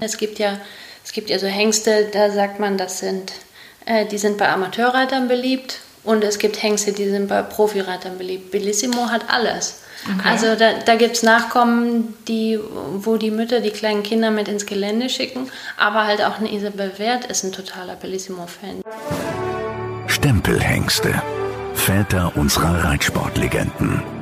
Es gibt ja, es gibt ja so Hengste, da sagt man, das sind, äh, die sind bei Amateurreitern beliebt und es gibt Hengste, die sind bei Profireitern beliebt. Bellissimo hat alles. Okay. Also da, da gibt es Nachkommen, die, wo die Mütter die kleinen Kinder mit ins Gelände schicken, aber halt auch eine Isabel Wert ist ein totaler Bellissimo-Fan. Stempelhengste. Väter unserer Reitsportlegenden.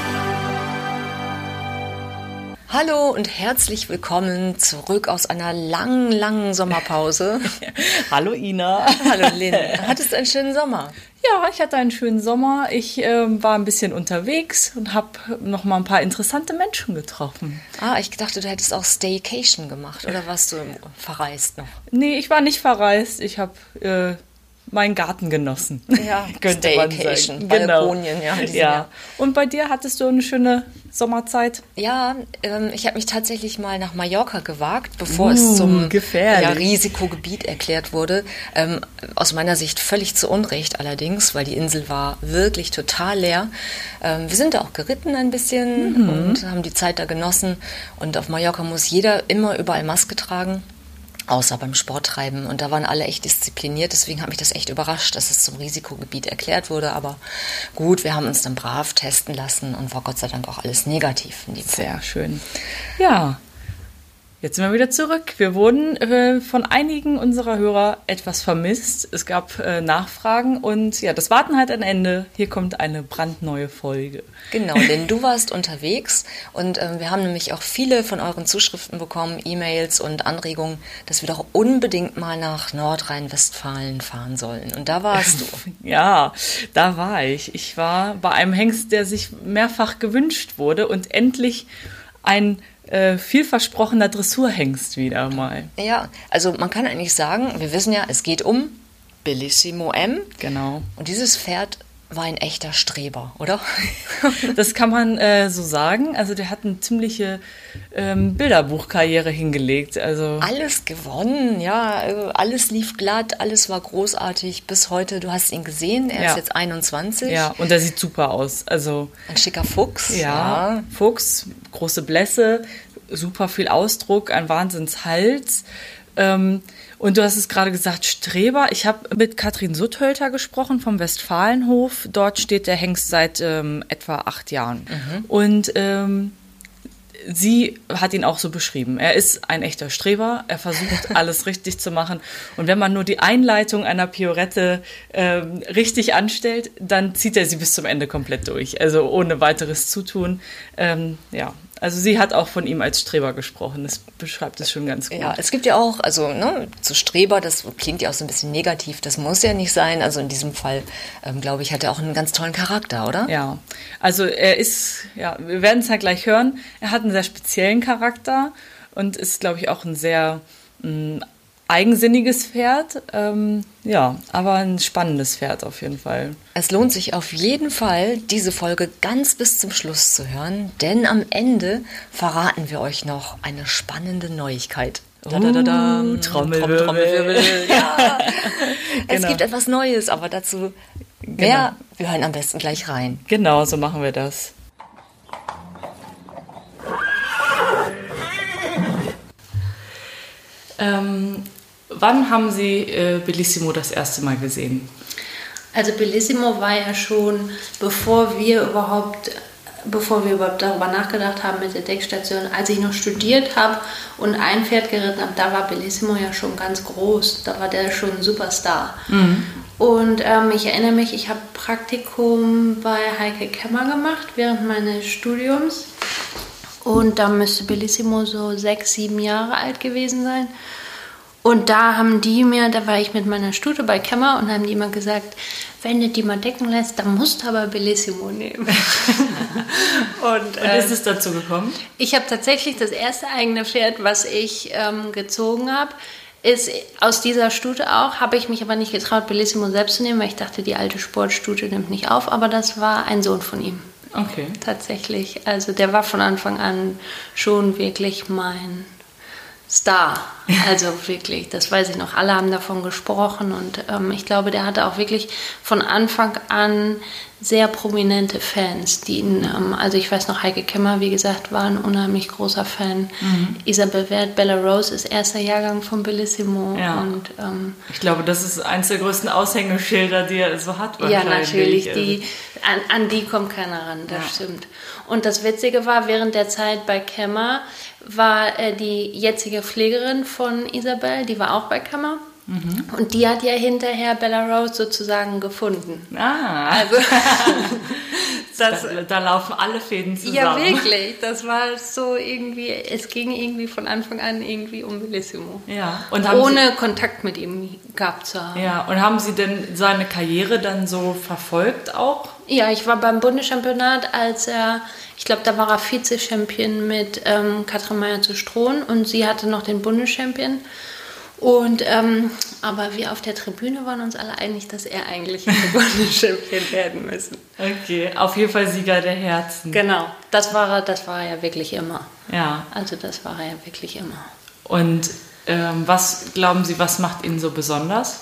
Hallo und herzlich willkommen zurück aus einer langen, langen Sommerpause. Hallo Ina. Hallo Lynn. Hattest du einen schönen Sommer? Ja, ich hatte einen schönen Sommer. Ich äh, war ein bisschen unterwegs und habe noch mal ein paar interessante Menschen getroffen. Ah, ich dachte, du hättest auch Staycation gemacht oder warst du verreist noch? Nee, ich war nicht verreist. Ich habe äh, meinen Garten genossen. Ja, könnte Staycation, man sagen. Genau. ja. ja. Und bei dir hattest du eine schöne Sommerzeit? Ja, ähm, ich habe mich tatsächlich mal nach Mallorca gewagt, bevor uh, es zum ja, Risikogebiet erklärt wurde. Ähm, aus meiner Sicht völlig zu Unrecht allerdings, weil die Insel war wirklich total leer. Ähm, wir sind da auch geritten ein bisschen mhm. und haben die Zeit da genossen. Und auf Mallorca muss jeder immer überall Maske tragen außer beim Sporttreiben. Und da waren alle echt diszipliniert. Deswegen hat mich das echt überrascht, dass es zum Risikogebiet erklärt wurde. Aber gut, wir haben uns dann brav testen lassen und war Gott sei Dank auch alles negativ. Sehr schön. Ja, Jetzt sind wir wieder zurück. Wir wurden äh, von einigen unserer Hörer etwas vermisst. Es gab äh, Nachfragen und ja, das Warten hat ein Ende. Hier kommt eine brandneue Folge. Genau, denn du warst unterwegs und äh, wir haben nämlich auch viele von euren Zuschriften bekommen, E-Mails und Anregungen, dass wir doch unbedingt mal nach Nordrhein-Westfalen fahren sollen. Und da warst du. ja, da war ich. Ich war bei einem Hengst, der sich mehrfach gewünscht wurde und endlich ein äh, vielversprochener Dressurhengst wieder mal. Ja, also man kann eigentlich sagen, wir wissen ja, es geht um Bellissimo M. Genau. Und dieses Pferd war ein echter Streber, oder? das kann man äh, so sagen. Also der hat eine ziemliche ähm, Bilderbuchkarriere hingelegt. Also alles gewonnen, ja, also alles lief glatt, alles war großartig bis heute. Du hast ihn gesehen, er ja. ist jetzt 21. Ja, und er sieht super aus. Also ein schicker Fuchs. Ja, ja. Fuchs, große Blässe, super viel Ausdruck, ein Wahnsinnshals. Ähm, und du hast es gerade gesagt, Streber. Ich habe mit Katrin Sutthölter gesprochen vom Westfalenhof. Dort steht der Hengst seit ähm, etwa acht Jahren. Mhm. Und ähm, sie hat ihn auch so beschrieben. Er ist ein echter Streber. Er versucht, alles richtig zu machen. Und wenn man nur die Einleitung einer Piorette ähm, richtig anstellt, dann zieht er sie bis zum Ende komplett durch. Also ohne weiteres Zutun. Ähm, ja, also sie hat auch von ihm als Streber gesprochen. Das beschreibt es schon ganz gut. Ja, es gibt ja auch, also ne, zu Streber, das klingt ja auch so ein bisschen negativ. Das muss ja nicht sein. Also in diesem Fall, ähm, glaube ich, hat er auch einen ganz tollen Charakter, oder? Ja, also er ist, ja, wir werden es ja gleich hören. Er hat einen sehr speziellen Charakter und ist, glaube ich, auch ein sehr mh, mm, eigensinniges Pferd. Ähm, ja, aber ein spannendes Pferd auf jeden Fall. Es lohnt sich auf jeden Fall, diese Folge ganz bis zum Schluss zu hören, denn am Ende verraten wir euch noch eine spannende Neuigkeit. Da, da, da, da. Uh, Trommelwirbel. Trommelwirbel. Ja. Es genau. gibt etwas Neues, aber dazu mehr. Genau. Wir hören am besten gleich rein. Genau, so machen wir das. Ähm, Wann haben Sie äh, Bellissimo das erste Mal gesehen? Also Bellissimo war ja schon, bevor wir überhaupt bevor wir überhaupt darüber nachgedacht haben mit der Deckstation, als ich noch studiert habe und ein Pferd geritten habe, da war Bellissimo ja schon ganz groß. Da war der schon ein Superstar. Mhm. Und ähm, ich erinnere mich, ich habe Praktikum bei Heike Kemmer gemacht während meines Studiums. Und da müsste Bellissimo so sechs, sieben Jahre alt gewesen sein. Und da haben die mir, da war ich mit meiner Stute bei Kämmer und haben die immer gesagt, wenn du die mal decken lässt, dann musst du aber Bellissimo nehmen. und, äh, und, ist es dazu gekommen? Ich habe tatsächlich das erste eigene Pferd, was ich ähm, gezogen habe, ist aus dieser Stute auch, habe ich mich aber nicht getraut, Bellissimo selbst zu nehmen, weil ich dachte, die alte Sportstute nimmt nicht auf, aber das war ein Sohn von ihm. Okay. Tatsächlich. Also der war von Anfang an schon wirklich mein Star. Also wirklich, das weiß ich noch. Alle haben davon gesprochen und ähm, ich glaube, der hatte auch wirklich von Anfang an sehr prominente Fans, die ihn, ähm, also ich weiß noch, Heike Kemmer, wie gesagt, war ein unheimlich großer Fan. Mhm. Isabel Wert, Bella Rose ist erster Jahrgang von Bellissimo. Ja. Und, ähm, ich glaube, das ist eines der größten Aushängeschilder, die er so hat. Ja, natürlich. Die, an, an, die kommt keiner ran, das ja. stimmt. Und das Witzige war, während der Zeit bei Kemmer war äh, die jetzige Pflegerin von Isabel, die war auch bei Kemmer. Mhm. Und die hat ja hinterher Bella Rose sozusagen gefunden. Ah. Also, das, da, da, laufen alle Fäden zusammen. Ja, wirklich. Das war so irgendwie, es ging irgendwie von Anfang an irgendwie um Bellissimo. Ja. Und Ohne Sie, Kontakt mit ihm gehabt zu haben. Ja, und haben Sie denn seine Karriere dann so verfolgt auch? Ja, ich war beim Bundeschampionat, als er, ich glaube, da war er Vize-Champion mit ähm, Katrin Meyer zu Strohn und sie hatte noch den Bundeschampion. Und, ähm, aber wir auf der Tribüne waren uns alle einig, dass er eigentlich Bundeschampion werden müssen. Okay, auf jeden Fall Sieger der Herzen. Genau, das war er, das war er ja wirklich immer. Ja. Also das war er ja wirklich immer. Und ähm, was glauben Sie, was macht ihn so besonders?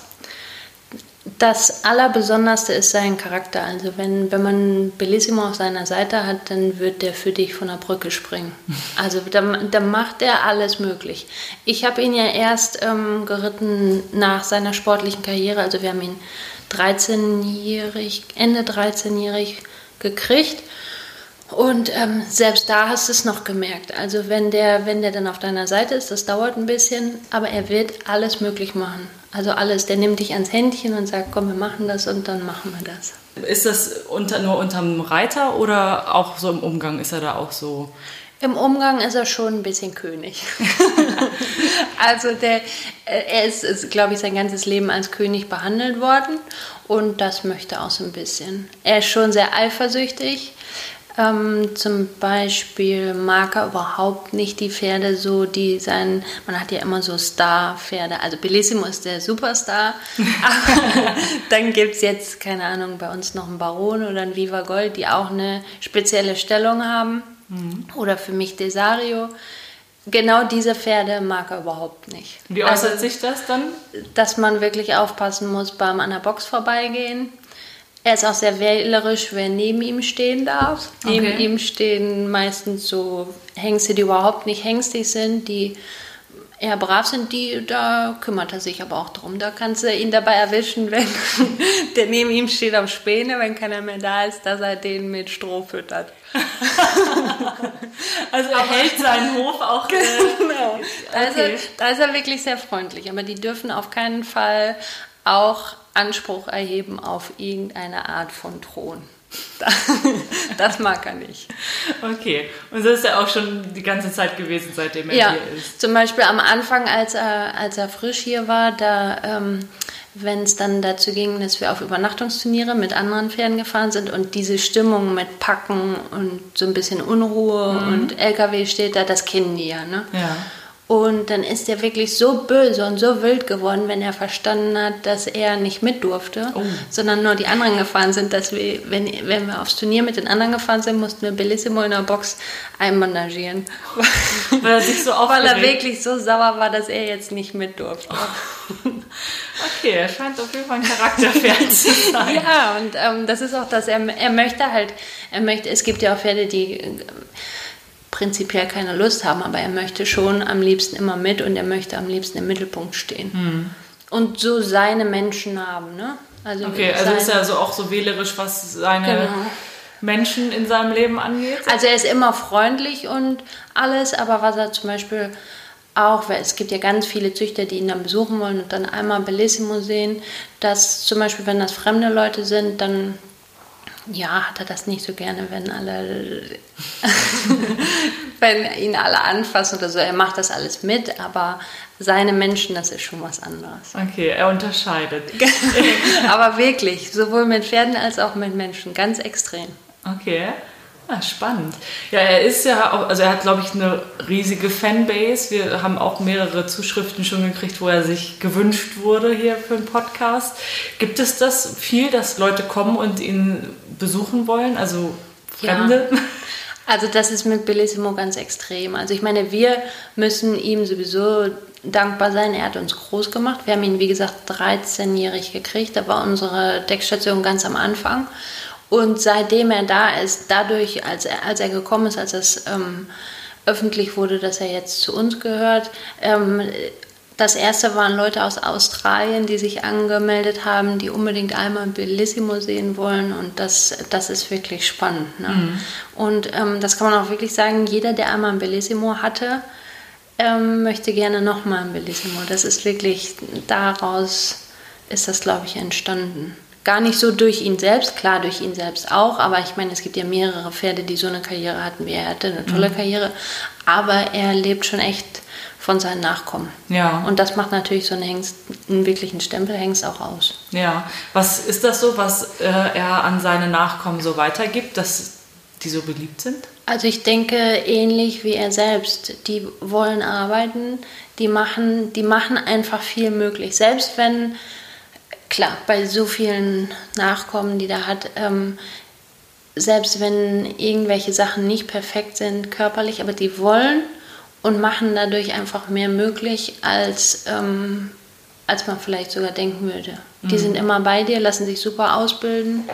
Das Allerbesonderste ist sein Charakter. Also wenn, wenn man Bellissimo auf seiner Seite hat, dann wird der für dich von der Brücke springen. Also da, da macht er alles möglich. Ich habe ihn ja erst ähm, geritten nach seiner sportlichen Karriere. Also wir haben ihn 13-jährig, Ende 13-jährig gekriegt. Und ähm, selbst da hast du es noch gemerkt. Also wenn der, wenn der dann auf deiner Seite ist, das dauert ein bisschen, aber er wird alles möglich machen. Also alles, der nimmt dich ans Händchen und sagt, komm, wir machen das und dann machen wir das. Ist das unter, nur unterm Reiter oder auch so im Umgang ist er da auch so? Im Umgang ist er schon ein bisschen König. also der, äh, er ist, ist glaube ich, sein ganzes Leben als König behandelt worden und das möchte auch so ein bisschen. Er ist schon sehr eifersüchtig. Ähm, zum Beispiel mag er überhaupt nicht die Pferde so, die sein, man hat ja immer so Star-Pferde, also Bellissimo ist der Superstar, aber dann gibt es jetzt, keine Ahnung, bei uns noch einen Baron oder einen Viva Gold, die auch eine spezielle Stellung haben mhm. oder für mich Desario. Genau diese Pferde mag er überhaupt nicht. Wie äußert also, sich das dann? Dass man wirklich aufpassen muss beim an der Box vorbeigehen er ist auch sehr wählerisch, wer neben ihm stehen darf. Okay. Neben ihm stehen meistens so Hengste, die überhaupt nicht hengstig sind, die eher brav sind, die, da kümmert er sich aber auch drum. Da kannst du ihn dabei erwischen, wenn der neben ihm steht auf Späne, wenn keiner mehr da ist, dass er den mit Stroh füttert. also er hält seinen Hof auch. Äh, genau. Ist er, da ist er wirklich sehr freundlich. Aber die dürfen auf keinen Fall auch Anspruch erheben auf irgendeine Art von Thron. Das mag er nicht. Okay, und das ist ja auch schon die ganze Zeit gewesen, seitdem er ja, hier ist. Zum Beispiel am Anfang, als er, als er frisch hier war, da, ähm, wenn es dann dazu ging, dass wir auf Übernachtungsturniere mit anderen Pferden gefahren sind und diese Stimmung mit Packen und so ein bisschen Unruhe mhm. und LKW steht da, das kennen die ja. Ne? Ja. Und dann ist er wirklich so böse und so wild geworden, wenn er verstanden hat, dass er nicht mit durfte, oh. sondern nur die anderen gefahren sind, dass wir, wenn, wenn wir aufs Turnier mit den anderen gefahren sind, mussten wir Bellissimo in der Box einbandagieren. Weil er sich so Weil er wirklich so sauer war, dass er jetzt nicht mit durfte. Okay, er scheint auf jeden Fall ein Charakterpferd zu sein. ja, und ähm, das ist auch das, er, er möchte halt, er möchte, es gibt ja auch Pferde, die prinzipiell keine Lust haben, aber er möchte schon am liebsten immer mit und er möchte am liebsten im Mittelpunkt stehen. Hm. Und so seine Menschen haben, ne? Also okay, also ist er also auch so wählerisch, was seine genau. Menschen in seinem Leben angeht? Also er ist immer freundlich und alles, aber was er zum Beispiel auch, weil es gibt ja ganz viele Züchter, die ihn dann besuchen wollen und dann einmal Bellissimo sehen, dass zum Beispiel, wenn das fremde Leute sind, dann Ja, hat er das nicht so gerne, wenn alle, wenn ihn alle anfassen oder so. Er macht das alles mit, aber seine Menschen, das ist schon was anderes. Okay, er unterscheidet. aber wirklich, sowohl mit Pferden als auch mit Menschen, ganz extrem. Okay. Ja, spannend. Ja, er ist ja auch, also er hat, glaube ich, eine riesige Fanbase. Wir haben auch mehrere Zuschriften schon gekriegt, wo er sich gewünscht wurde hier für einen Podcast. Gibt es das viel, dass Leute kommen und ihn besuchen wollen? Also Fremde? Ja. Also das ist mit Bellissimo ganz extrem. Also ich meine, wir müssen ihm sowieso dankbar sein. Er hat uns groß gemacht. Wir haben ihn, wie gesagt, 13-jährig gekriegt. Da war unsere Deckstation ganz am Anfang. Und seitdem er da ist, dadurch, als er, als er gekommen ist, als es ähm, öffentlich wurde, dass er jetzt zu uns gehört, ähm, das erste waren Leute aus Australien, die sich angemeldet haben, die unbedingt einmal Bellissimo sehen wollen. Und das, das ist wirklich spannend. Ne? Mhm. Und ähm, das kann man auch wirklich sagen, jeder, der einmal ein Bellissimo hatte, ähm, möchte gerne nochmal ein Bellissimo. Das ist wirklich, daraus ist das, glaube ich, entstanden gar nicht so durch ihn selbst, klar durch ihn selbst auch, aber ich meine, es gibt ja mehrere Pferde, die so eine Karriere hatten wie er hatte, eine tolle mhm. Karriere, aber er lebt schon echt von seinen Nachkommen. Ja. Und das macht natürlich so einen Hengst, einen wirklichen Stempelhengst auch aus. Ja. Was ist das so, was äh, er an seine Nachkommen so weitergibt, dass die so beliebt sind? Also ich denke ähnlich wie er selbst. Die wollen arbeiten, die machen, die machen einfach viel möglich. Selbst wenn klar, bei so vielen Nachkommen, die da hat, ähm, selbst wenn irgendwelche Sachen nicht perfekt sind körperlich, aber die wollen und machen dadurch einfach mehr möglich, als, ähm, als man vielleicht sogar denken würde. Mhm. Die sind immer bei dir, lassen sich super ausbilden.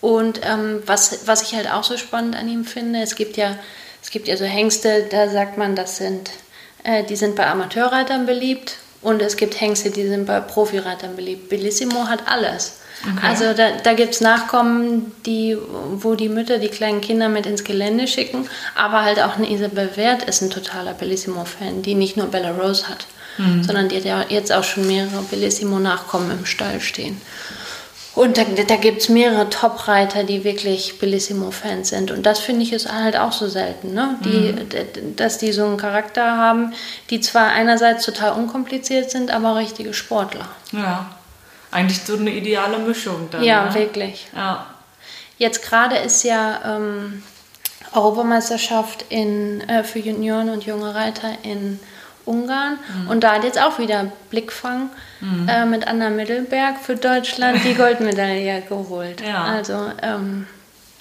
Und ähm, was, was ich halt auch so spannend an ihm finde, es gibt ja, es gibt ja so Hengste, da sagt man, das sind, äh, die sind bei Amateurreitern beliebt und es gibt Hengste, die sind bei Profireitern beliebt. Bellissimo hat alles. Okay. Also da, da gibt es Nachkommen, die, wo die Mütter die kleinen Kinder mit ins Gelände schicken, aber halt auch eine Isabel Wert ist ein totaler Bellissimo-Fan, die nicht nur Bella Rose hat, mhm. sondern die hat ja jetzt auch schon mehrere Bellissimo-Nachkommen im Stall stehen. Und da, da gibt es mehrere Top-Reiter, die wirklich Bellissimo-Fans sind. Und das finde ich ist halt auch so selten, ne? die, mhm. dass die so einen Charakter haben, die zwar einerseits total unkompliziert sind, aber richtige Sportler. Ja, eigentlich so eine ideale Mischung dann. Ja, ne? wirklich. Ja. Jetzt gerade ist ja ähm, Europameisterschaft in, äh, für Junioren und junge Reiter in Ungarn. Mhm. Und da hat jetzt auch wieder Blickfang mhm. äh, mit Anna Mittelberg für Deutschland die Goldmedaille geholt. Ja. Also, ähm,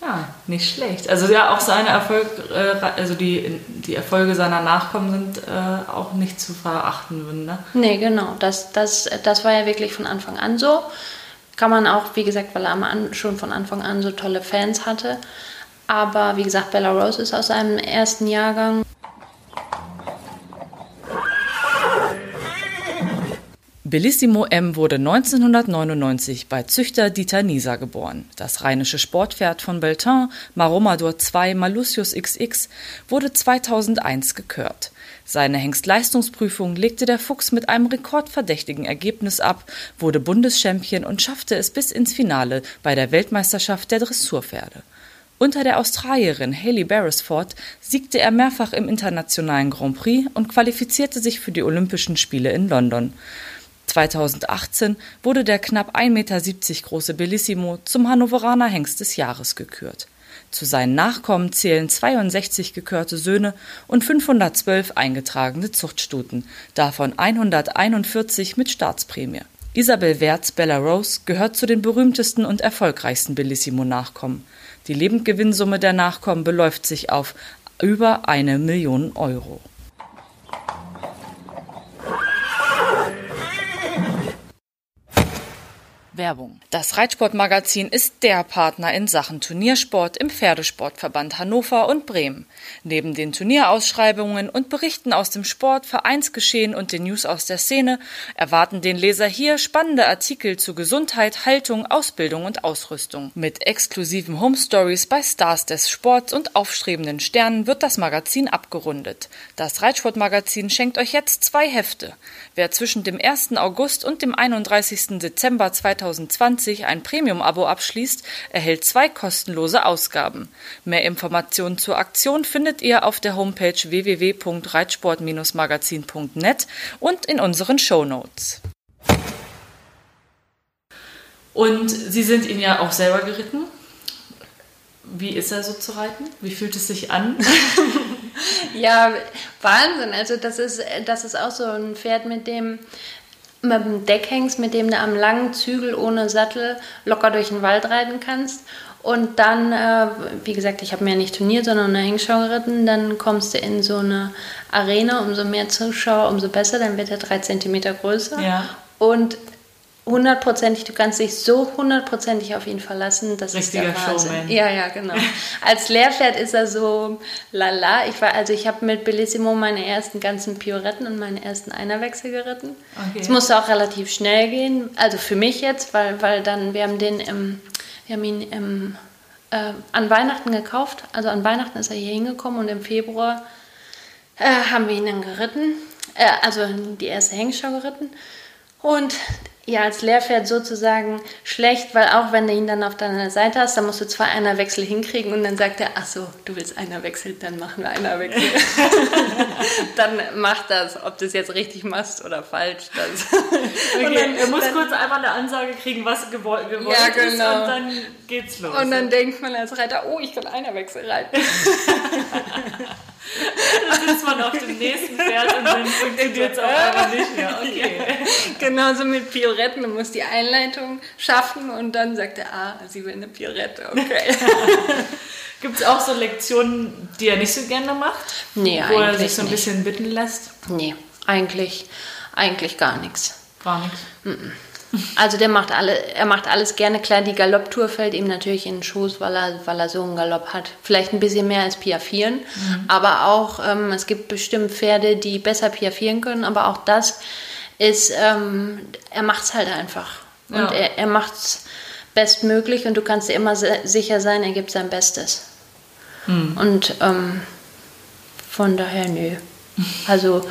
ja, nicht schlecht. Also ja, auch seine Erfolg, äh, also die, die Erfolge seiner Nachkommen sind äh, auch nicht zu verachten. Ne? Nee, genau. Das, das, das war ja wirklich von Anfang an so. Kann man auch, wie gesagt, weil er schon von Anfang an so tolle Fans hatte. Aber wie gesagt, Bella Rose ist aus seinem ersten Jahrgang. Bellissimo M wurde 1999 bei Züchter Dieter Nieser geboren. Das rheinische Sportpferd von Beltin, Maromador II Malusius XX, wurde 2001 gekürt. Seine Hengstleistungsprüfung legte der Fuchs mit einem rekordverdächtigen Ergebnis ab, wurde Bundeschampion und schaffte es bis ins Finale bei der Weltmeisterschaft der Dressurpferde. Unter der Australierin Hayley Beresford siegte er mehrfach im internationalen Grand Prix und qualifizierte sich für die Olympischen Spiele in London. 2018 wurde der knapp 1,70 Meter große Bellissimo zum Hannoveraner Hengst des Jahres gekürt. Zu seinen Nachkommen zählen 62 gekörte Söhne und 512 eingetragene Zuchtstuten, davon 141 mit Staatsprämie. Isabel Wertz Bella Rose gehört zu den berühmtesten und erfolgreichsten Bellissimo-Nachkommen. Die Lebendgewinnsumme der Nachkommen beläuft sich auf über eine Million Euro. Werbung. Das Reitsportmagazin ist der Partner in Sachen Turniersport im Pferdesportverband Hannover und Bremen. Neben den Turnierausschreibungen und Berichten aus dem Sport, Vereinsgeschehen und den News aus der Szene erwarten den Leser hier spannende Artikel zu Gesundheit, Haltung, Ausbildung und Ausrüstung. Mit exklusiven Home Stories bei Stars des Sports und aufstrebenden Sternen wird das Magazin abgerundet. Das Reitsportmagazin schenkt euch jetzt zwei Hefte. Wer zwischen dem 1. August und dem 31. Dezember 2020 2020 ein Premium-Abo abschließt, erhält zwei kostenlose Ausgaben. Mehr Informationen zur Aktion findet ihr auf der Homepage www.reitsport-magazin.net und in unseren Shownotes. Und Sie sind ihn ja auch selber geritten. Wie ist er so zu reiten? Wie fühlt es sich an? ja, Wahnsinn. Also das ist, das ist auch so ein Pferd, mit dem mit dem Deckhengst, mit dem du am langen Zügel ohne Sattel locker durch den Wald reiten kannst. Und dann, äh, wie gesagt, ich habe mir ja nicht Turnier, sondern eine Hengschau geritten. Dann kommst du in so eine Arena, umso mehr Zuschauer, umso besser. Dann wird er drei Zentimeter größer. Ja. Und hundertprozentig, du kannst dich so hundertprozentig auf ihn verlassen. Das Richtiger ist der Wahnsinn. Showman. Ja, ja, genau. Als Lehrpferd ist er so lala. Ich war, also ich habe mit Bellissimo meine ersten ganzen Pioretten und meine ersten Einerwechsel geritten. Okay. Es musste auch relativ schnell gehen, also für mich jetzt, weil, weil dann, wir haben den im, wir haben ihn im, äh, an Weihnachten gekauft. Also an Weihnachten ist er hier hingekommen und im Februar äh, haben wir ihn dann geritten. Äh, also die erste Hengschau geritten. Und ja, als Lehrpferd sozusagen schlecht, weil auch wenn du ihn dann auf deiner Seite hast, dann musst du zwei Einerwechsel hinkriegen und dann sagt er, ach so, du willst Einerwechsel, dann machen wir Einerwechsel. dann mach das, ob du es jetzt richtig machst oder falsch. Das. Okay, dann- er muss dann- kurz einmal eine Ansage kriegen, was gewollt, gewollt Ja, ist genau. und dann geht's los. Und dann denkt man als Reiter, oh, ich kann Einerwechsel reiten. dann sitzt man auf dem nächsten Pferd und dann funktioniert es auf einmal nicht mehr. Okay. Genauso mit Pioretten, du musst die Einleitung schaffen und dann sagt er, ah, sie will eine Piorette, okay. Gibt es auch so Lektionen, die er nicht so gerne macht? Nee, Wo er sich so ein nicht. bisschen bitten lässt? Nee, eigentlich, eigentlich gar nichts. Gar nichts. Also der macht alle, er macht alles gerne. Klar, die Galopptour fällt ihm natürlich in den Schoß, weil er, weil er so einen Galopp hat. Vielleicht ein bisschen mehr als piaffieren, aber auch, ähm, es gibt bestimmt Pferde, die besser piaffieren können, aber auch das ist, ähm, er macht es halt einfach. Und Ja. er, er macht es bestmöglich und du kannst dir immer sicher sein, er gibt sein Bestes. Und ähm, von daher, nö. Also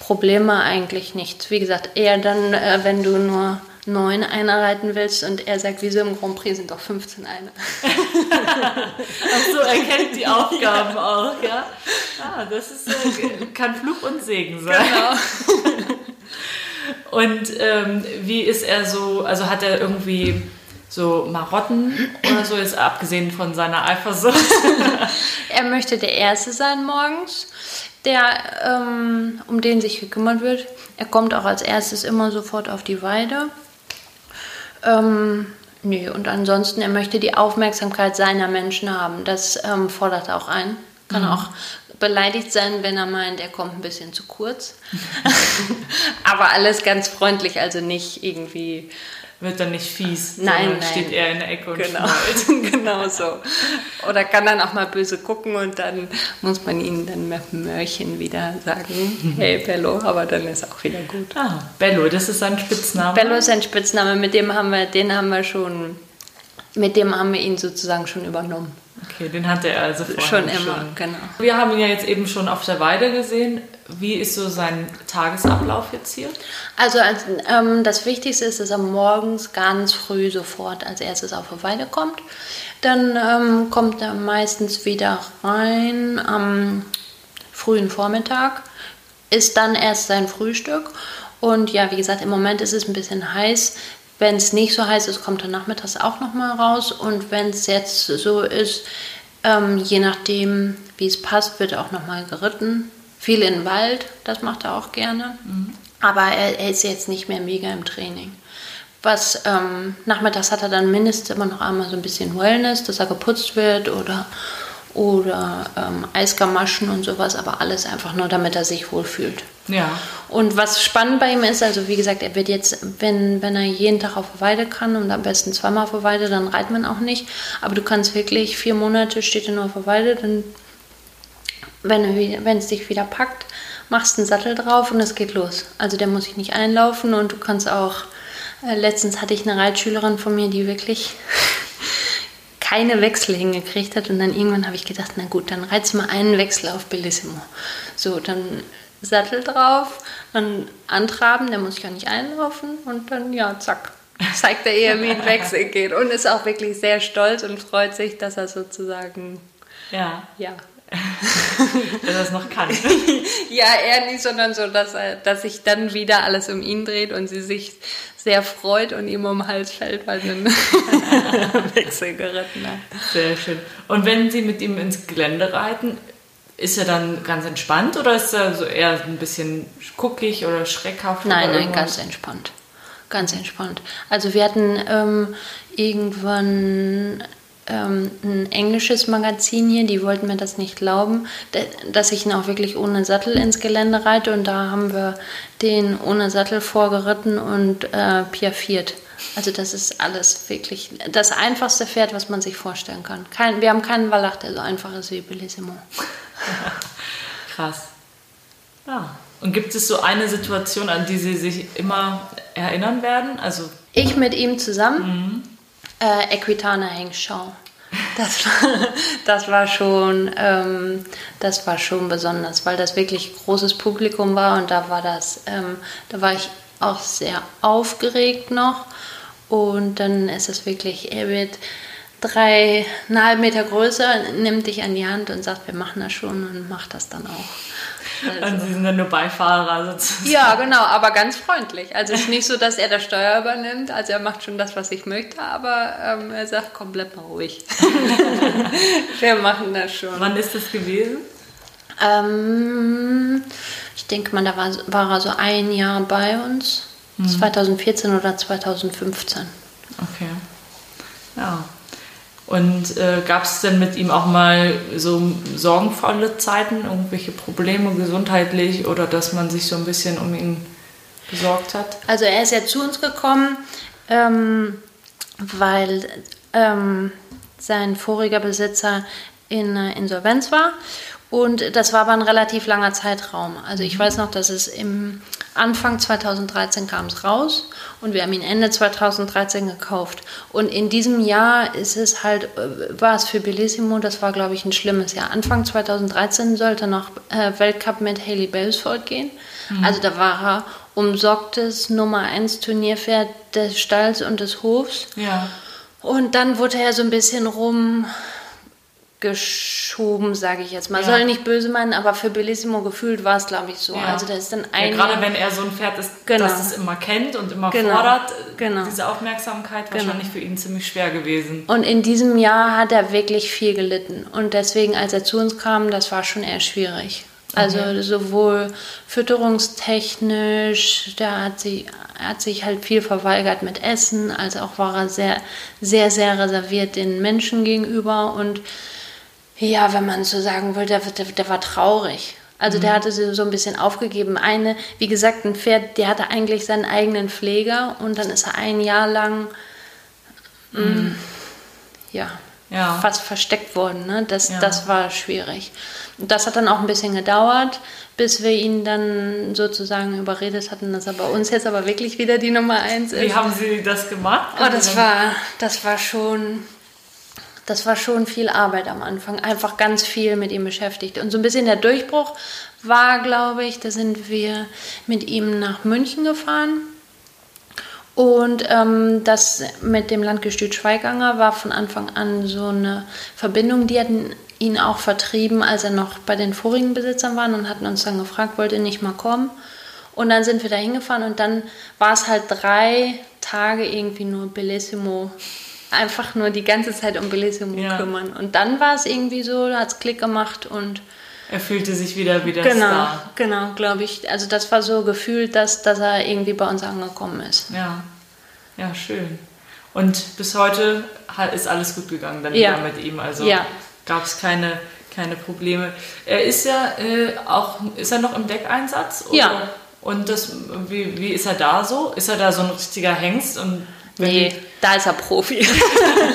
Probleme eigentlich nichts. Wie gesagt, eher dann, äh, wenn du nur neun Einer reiten willst und er sagt, wieso im Grand Prix sind doch 15 Einer. Ach so, er kennt die Aufgaben auch, ja? Ah, das ist, äh, kann Fluch und Segen sein. Genau. Und ähm, wie ist er so, also hat er irgendwie so Marotten oder so, jetzt abgesehen von seiner Eifersucht? Er möchte der Erste sein morgens, der, ähm, um den sich gekümmert wird. Er kommt auch als erstes immer sofort auf die Weide. Ähm, nee, und ansonsten, er möchte die Aufmerksamkeit seiner Menschen haben. Das ähm, fordert er auch ein. Kann auch beleidigt sein, wenn er meint, er kommt ein bisschen zu kurz. Aber alles ganz freundlich, also nicht irgendwie Wird dann nicht fies, Nein, sondern nein. steht er in der Ecke und Genau, genau so. Oder kann dann auch mal böse gucken und dann muss man ihnen dann mit Mörchen wieder sagen, hey Bello, aber dann ist auch wieder gut. Ah, Bello, das ist sein Spitzname. Bello ist ein Spitzname, mit dem haben wir, den haben wir schon, mit dem haben wir ihn sozusagen schon übernommen. Okay, den hatte er also vorher Schon immer, genau. Wir haben ihn ja jetzt eben schon auf der Weide gesehen. Wie ist so sein Tagesablauf jetzt hier? Also als, ähm, das Wichtigste ist, dass er morgens ganz früh sofort als erstes auf die Weide kommt. Dann ähm, kommt er meistens wieder rein am frühen Vormittag, isst dann erst sein Frühstück. Und ja, wie gesagt, im Moment ist es ein bisschen heiß. Wenn es nicht so heiß ist, kommt er nachmittags auch nochmal raus. Und wenn es jetzt so ist, ähm, je nachdem, wie es passt, wird auch nochmal geritten. Viel in den Wald, das macht er auch gerne. Aber er, er ist jetzt nicht mehr mega im Training. Was ähm, nachmittags hat er dann mindestens immer noch einmal so ein bisschen Wellness, dass er geputzt wird oder, oder ähm, Eisgamaschen und sowas, aber alles einfach nur, damit er sich wohlfühlt. Ja. Und was spannend bei ihm ist, also wie gesagt, er wird jetzt, wenn, wenn er jeden Tag auf der Weide kann und am besten zweimal auf Weide, dann reitet man auch nicht. Aber du kannst wirklich vier Monate steht er nur auf der Weide, dann, wenn es dich wieder packt, machst einen Sattel drauf und es geht los. Also der muss sich nicht einlaufen und du kannst auch, äh, letztens hatte ich eine Reitschülerin von mir, die wirklich keine Wechsel hingekriegt hat und dann irgendwann habe ich gedacht, na gut, dann reiz mal einen Wechsel auf Bellissimo. So, dann Sattel drauf, dann antraben, der muss sich auch nicht einlaufen und dann, ja, zack, zeigt er eher, wie ein Wechsel geht. Und ist auch wirklich sehr stolz und freut sich, dass er sozusagen, Ja, ja. dass er es noch kann. ja, er nicht, sondern so, dass, er, dass sich dann wieder alles um ihn dreht und sie sich sehr freut und ihm um den Hals fällt, weil sie einen Wechsel geritten hat. Sehr schön. Und wenn Sie mit ihm ins Gelände reiten, ist er dann ganz entspannt oder ist er so eher ein bisschen guckig oder schreckhaft? Nein, oder nein, ganz entspannt. Ganz entspannt. Also wir hatten ähm, irgendwann ähm, ein englisches Magazin hier, die wollten mir das nicht glauben, dass ich ihn auch wirklich ohne Sattel ins Gelände reite und da haben wir den ohne Sattel vorgeritten und äh, piaffiert. Also das ist alles wirklich das einfachste Pferd, was man sich vorstellen kann. Kein, wir haben keinen Wallach, der so einfach ist wie Bellissimo. Krass. Ja. Und gibt es so eine Situation, an die Sie sich immer erinnern werden? Also Ich mit ihm zusammen. Äh, Equitana Hengschau. Das war, das war schon, ähm, das war schon besonders, weil das wirklich großes Publikum war und da war das, ähm, da war ich auch sehr aufgeregt noch und dann ist es wirklich, er wird dreieinhalb Meter größer, nimmt dich an die Hand und sagt, wir machen das schon und macht das dann auch. Also- und Sie sind dann nur Beifahrer sozusagen. ja, genau, aber ganz freundlich. Also es ist nicht so, dass er das Steuer übernimmt. Also er macht schon das, was ich möchte, aber ähm, er sagt, komm, bleib mal ruhig. Wir machen das schon. Wann ist das gewesen? Ähm, ich denke mal, da war, war er so ein Jahr bei uns. 2014 oder 2015. Okay. Ja. Und äh, gab es denn mit ihm auch mal so sorgenvolle Zeiten, irgendwelche Probleme gesundheitlich oder dass man sich so ein bisschen um ihn gesorgt hat? Also er ist ja zu uns gekommen, ähm, weil ähm, sein voriger Besitzer in äh, Insolvenz war. Und das war aber ein relativ langer Zeitraum. Also ich weiß noch, dass es im Anfang 2013 kam es raus und wir haben ihn Ende 2013 gekauft. Und in diesem Jahr ist es halt, äh, war es für Bellissimo, das war glaube ich ein schlimmes Jahr. Anfang 2013 sollte noch äh, Weltcup mit Haley Belfort gehen. Also da war er umsorgtes Nummer 1 Turnierpferd des Stalls und des Hofs. Ja. Und dann wurde er so ein bisschen rumgeschoben, sage ich jetzt mal. Ja. Soll nicht böse meinen, aber für Bellissimo gefühlt war es, glaube ich, so. Ja. Also da ist dann Ja, ein gerade Jahr- wenn er so ein Pferd ist, Genau. das es immer kennt und immer Genau. fordert, äh, Genau. diese Aufmerksamkeit Genau. wahrscheinlich für ihn ziemlich schwer gewesen. Und in diesem Jahr hat er wirklich viel gelitten. Und deswegen, als er zu uns kam, das war schon eher schwierig. Also Okay. sowohl fütterungstechnisch, da hat sie er hat sich halt viel verweigert mit Essen, als auch war er sehr, sehr, sehr reserviert den Menschen gegenüber. Und ja, wenn man so sagen will, der, der, der war traurig. Also der hatte so so ein bisschen aufgegeben. Eine, wie gesagt, ein Pferd, der hatte eigentlich seinen eigenen Pfleger und dann ist er ein Jahr lang mm, ja, Ja. fast versteckt worden. Ne? Das, Ja. das war schwierig. Das hat dann auch ein bisschen gedauert, bis wir ihn dann sozusagen überredet hatten, dass er bei uns jetzt aber wirklich wieder die Nummer eins ist. Wie haben Sie das gemacht? Oh, das war, das war schon, das war schon viel Arbeit am Anfang. Einfach ganz viel mit ihm beschäftigt. Und so ein bisschen der Durchbruch war, glaube ich, da sind wir mit ihm nach München gefahren. Und ähm, das mit dem Landgestüt Schweiganger war von Anfang an so eine Verbindung. Die hatten ihn auch vertrieben, als er noch bei den vorigen Besitzern war und hatten uns dann gefragt, wollt ihr nicht mal kommen? Und dann sind wir da hingefahren und dann war es halt drei Tage irgendwie nur Bellissimo. Einfach nur die ganze Zeit um Bellissimo Ja. kümmern. Und dann war es irgendwie so, da hat es Klick gemacht und Er fühlte sich wieder wie der genau, Star. genau, glaube ich. Also das war so gefühlt, dass, dass er irgendwie bei uns angekommen ist. Ja. Ja, schön. Und bis heute ist alles gut gegangen dann Ja. wieder mit ihm. Also Ja. gab es keine, keine Probleme. Er ist ja äh, auch, ist er noch im Deckeinsatz? Oder? Ja. Und das, wie, wie ist er da so? Ist er da so ein richtiger Hengst? Und Nee, die- da ist er Profi.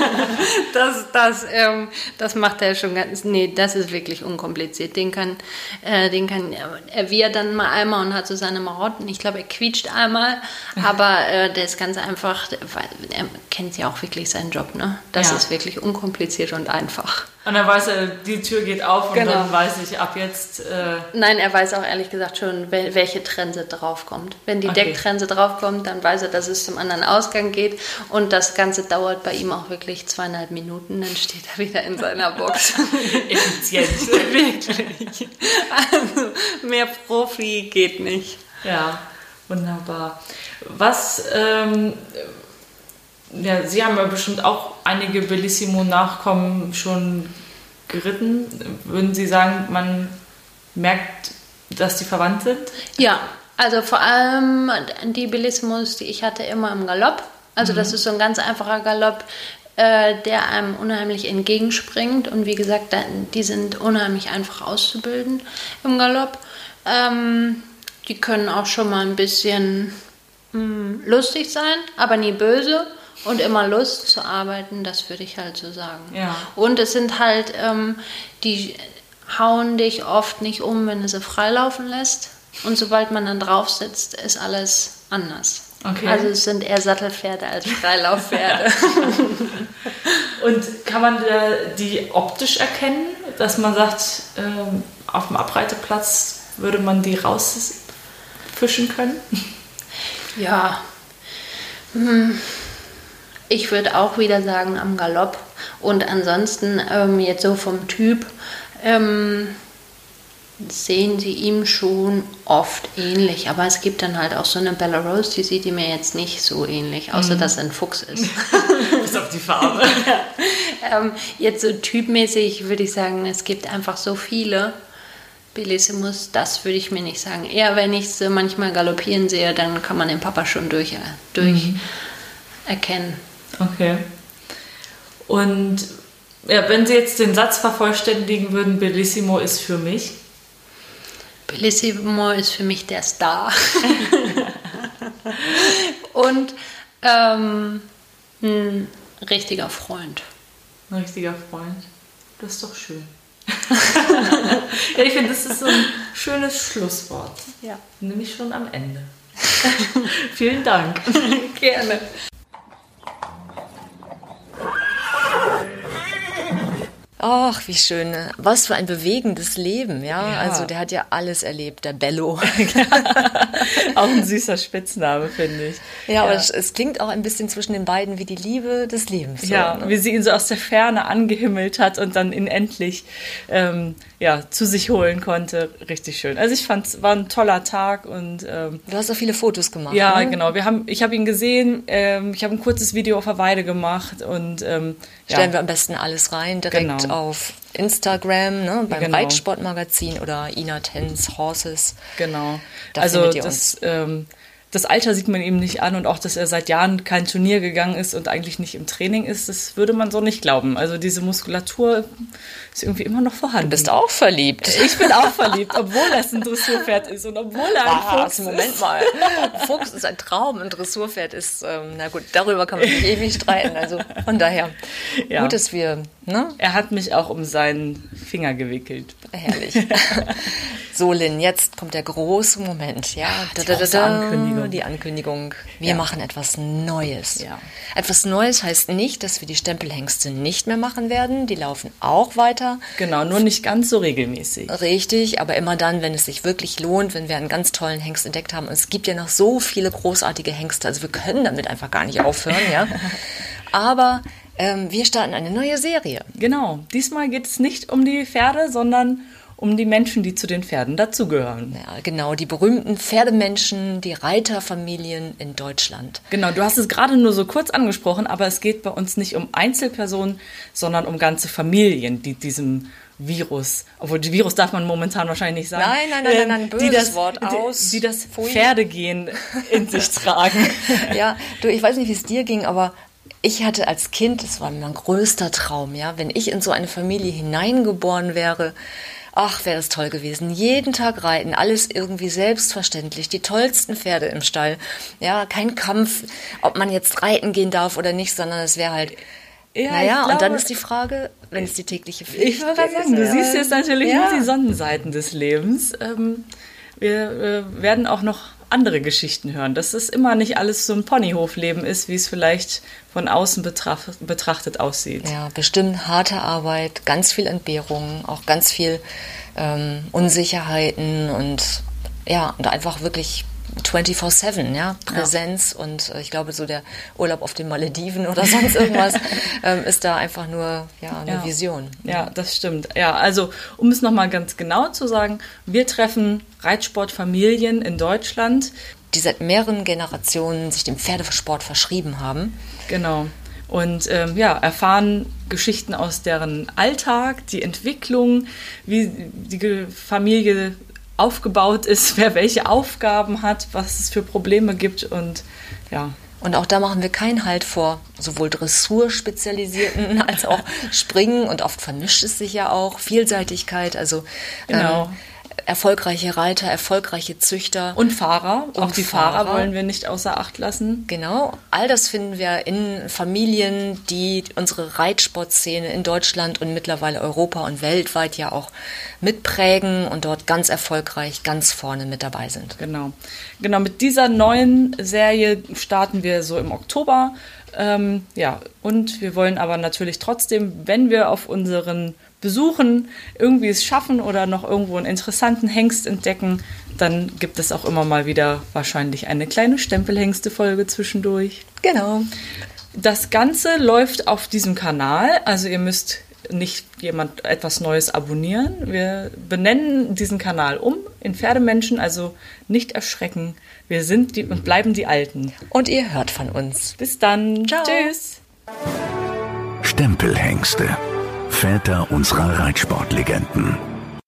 das, das, ähm, das macht er schon ganz. Nee, das ist wirklich unkompliziert. Den kann, äh, den kann er wir dann mal einmal und hat so seine Marotten. Ich glaube, er quietscht einmal, aber äh, der ist ganz einfach, weil er kennt ja auch wirklich seinen Job. Ne? Das Ja. ist wirklich unkompliziert und einfach. Und dann weiß er, die Tür geht auf und genau. dann weiß ich ab jetzt. Äh Nein, er weiß auch ehrlich gesagt schon, welche Trense draufkommt. Wenn die okay. Decktrense draufkommt, dann weiß er, dass es zum anderen Ausgang geht. Und das Ganze dauert bei ihm auch wirklich zweieinhalb Minuten. Dann steht er wieder in seiner Box. Effizient. wirklich. Also, mehr Profi geht nicht. Ja, wunderbar. Was. Ähm, ja, Sie haben ja bestimmt auch einige Bellissimo-Nachkommen schon geritten. Würden Sie sagen, man merkt, dass die verwandt sind? Ja, also vor allem die Bellissimos, die ich hatte, immer im Galopp. Also mhm. das ist so ein ganz einfacher Galopp, äh, der einem unheimlich entgegenspringt. Und wie gesagt, die sind unheimlich einfach auszubilden im Galopp. Ähm, die können auch schon mal ein bisschen mh, hm, lustig sein, aber nie böse und immer Lust zu arbeiten, das würde ich halt so sagen. Ja. Und es sind halt, ähm, die hauen dich oft nicht um, wenn du sie freilaufen lässt. Und sobald man dann drauf sitzt, ist alles anders. Okay. Also es sind eher Sattelpferde als Freilauffpferde. und kann man die optisch erkennen, dass man sagt, ähm, auf dem Abreiteplatz würde man die rausfischen können? Ja. Hm ich würde auch wieder sagen am Galopp. Und ansonsten ähm, jetzt so vom Typ ähm, sehen sie ihm schon oft ähnlich. Aber es gibt dann halt auch so eine Bella Rose, die sieht ihm mir jetzt nicht so ähnlich, außer mhm. dass er ein Fuchs ist. Bis auf die Farbe. ja. ähm, jetzt so typmäßig würde ich sagen, es gibt einfach so viele. Bellissimus, das würde ich mir nicht sagen. Eher wenn ich sie manchmal galoppieren sehe, dann kann man den Papa schon durch, durch mhm. erkennen. Okay. Und ja, wenn Sie jetzt den Satz vervollständigen würden, Bellissimo ist für mich? Bellissimo ist für mich der Star. Und ähm, ein richtiger Freund. Ein richtiger Freund. Das ist doch schön. ja, ich finde, das ist so ein schönes Schlusswort. Ja. Nämlich schon am Ende. Vielen Dank. Gerne. Ach, wie schön. Was für ein bewegendes Leben, ja? ja. Also der hat ja alles erlebt, der Bello. auch ein süßer Spitzname, finde ich. Ja, ja. aber es, es, klingt auch ein bisschen zwischen den beiden wie die Liebe des Lebens. Ja, so, ne? wie sie ihn so aus der Ferne angehimmelt hat und dann ihn endlich ähm, ja, zu sich holen konnte. Richtig schön. Also ich fand es war ein toller Tag und ähm, Du hast auch viele Fotos gemacht. Ja, ne? genau. Wir haben, ich habe ihn gesehen, ähm, ich habe ein kurzes Video auf der Weide gemacht und ähm, Stellen ja. wir am besten alles rein, direkt genau auf Instagram, ne, beim genau. Reitsportmagazin oder Ina Tens Horses. Genau. Da also das, ähm, das Alter sieht man ihm nicht an und auch, dass er seit Jahren kein Turnier gegangen ist und eigentlich nicht im Training ist, das würde man so nicht glauben. Also diese Muskulatur ist irgendwie immer noch vorhanden. Du bist auch verliebt. Ich bin auch verliebt, obwohl das ein Dressurpferd ist und obwohl er ein? Fuchs Moment ist. mal. Fuchs ist ein Traum, ein Dressurpferd ist, ähm, na gut, darüber kann man nicht ewig streiten. Also von daher, ja. gut, dass wir, ne? Er hat mich auch um seinen Finger gewickelt. Herrlich. so, Lynn, jetzt kommt der große Moment, ja. Da, da, da, da, Ankündigung. Die Ankündigung. Wir ja. machen etwas Neues. Ja. Etwas Neues heißt nicht, dass wir die Stempelhengste nicht mehr machen werden. Die laufen auch weiter. Genau, nur nicht ganz so regelmäßig. Richtig, aber immer dann, wenn es sich wirklich lohnt, wenn wir einen ganz tollen Hengst entdeckt haben. Und es gibt ja noch so viele großartige Hengste. Also wir können damit einfach gar nicht aufhören, ja. Aber ähm, wir starten eine neue Serie. Genau. Diesmal geht es nicht um die Pferde, sondern um die Menschen, die zu den Pferden dazugehören. Ja, genau, die berühmten Pferdemenschen, die Reiterfamilien in Deutschland. Genau, du hast es gerade nur so kurz angesprochen, aber es geht bei uns nicht um Einzelpersonen, sondern um ganze Familien, die diesem Virus, obwohl Virus darf man momentan wahrscheinlich nicht sagen. Nein, nein, nein, nein, nein ähm, böses die das, Wort aus. Die, die das Pferdegehen in sich tragen. ja, du, ich weiß nicht, wie es dir ging, aber ich hatte als Kind, das war mein größter Traum, ja, wenn ich in so eine Familie hineingeboren wäre, Ach, wäre das toll gewesen. Jeden Tag reiten, alles irgendwie selbstverständlich. Die tollsten Pferde im Stall. Ja, kein Kampf, ob man jetzt reiten gehen darf oder nicht, sondern es wäre halt. Ja, naja, glaube, und dann ist die Frage, wenn es die tägliche Pflicht Ich würde sagen, du siehst jetzt natürlich ja. nur die Sonnenseiten des Lebens. Ähm, wir äh, werden auch noch andere Geschichten hören, dass es immer nicht alles so ein Ponyhofleben ist, wie es vielleicht von außen betracht, betrachtet aussieht. Ja, bestimmt harte Arbeit, ganz viel Entbehrungen, auch ganz viel ähm, Unsicherheiten und ja, und einfach wirklich 24-7, ja, Präsenz ja. und äh, ich glaube, so der Urlaub auf den Malediven oder sonst irgendwas ähm, ist da einfach nur ja, eine ja. Vision. Ja, das stimmt. Ja, also um es nochmal ganz genau zu sagen, wir treffen Reitsportfamilien in Deutschland. Die seit mehreren Generationen sich dem Pferdesport verschrieben haben. Genau. Und ähm, ja, erfahren Geschichten aus deren Alltag, die Entwicklung, wie die Familie aufgebaut ist, wer welche Aufgaben hat, was es für Probleme gibt und ja. Und auch da machen wir keinen Halt vor sowohl Dressurspezialisierten als auch Springen und oft vermischt es sich ja auch Vielseitigkeit. Also genau. Ähm, erfolgreiche Reiter, erfolgreiche Züchter. Und Fahrer. Und auch die Fahrer. Fahrer wollen wir nicht außer Acht lassen. Genau. All das finden wir in Familien, die unsere Reitsportszene in Deutschland und mittlerweile Europa und weltweit ja auch mitprägen und dort ganz erfolgreich ganz vorne mit dabei sind. Genau. Genau, mit dieser neuen Serie starten wir so im Oktober. Ähm, ja, und wir wollen aber natürlich trotzdem, wenn wir auf unseren besuchen, irgendwie es schaffen oder noch irgendwo einen interessanten Hengst entdecken, dann gibt es auch immer mal wieder wahrscheinlich eine kleine Stempelhengste-Folge zwischendurch. Genau. Das Ganze läuft auf diesem Kanal, also ihr müsst nicht jemand etwas Neues abonnieren. Wir benennen diesen Kanal um in Pferdemenschen, also nicht erschrecken. Wir sind die und bleiben die Alten. Und ihr hört von uns. Bis dann. Ciao. Tschüss. Stempelhengste. Väter unserer Reitsportlegenden.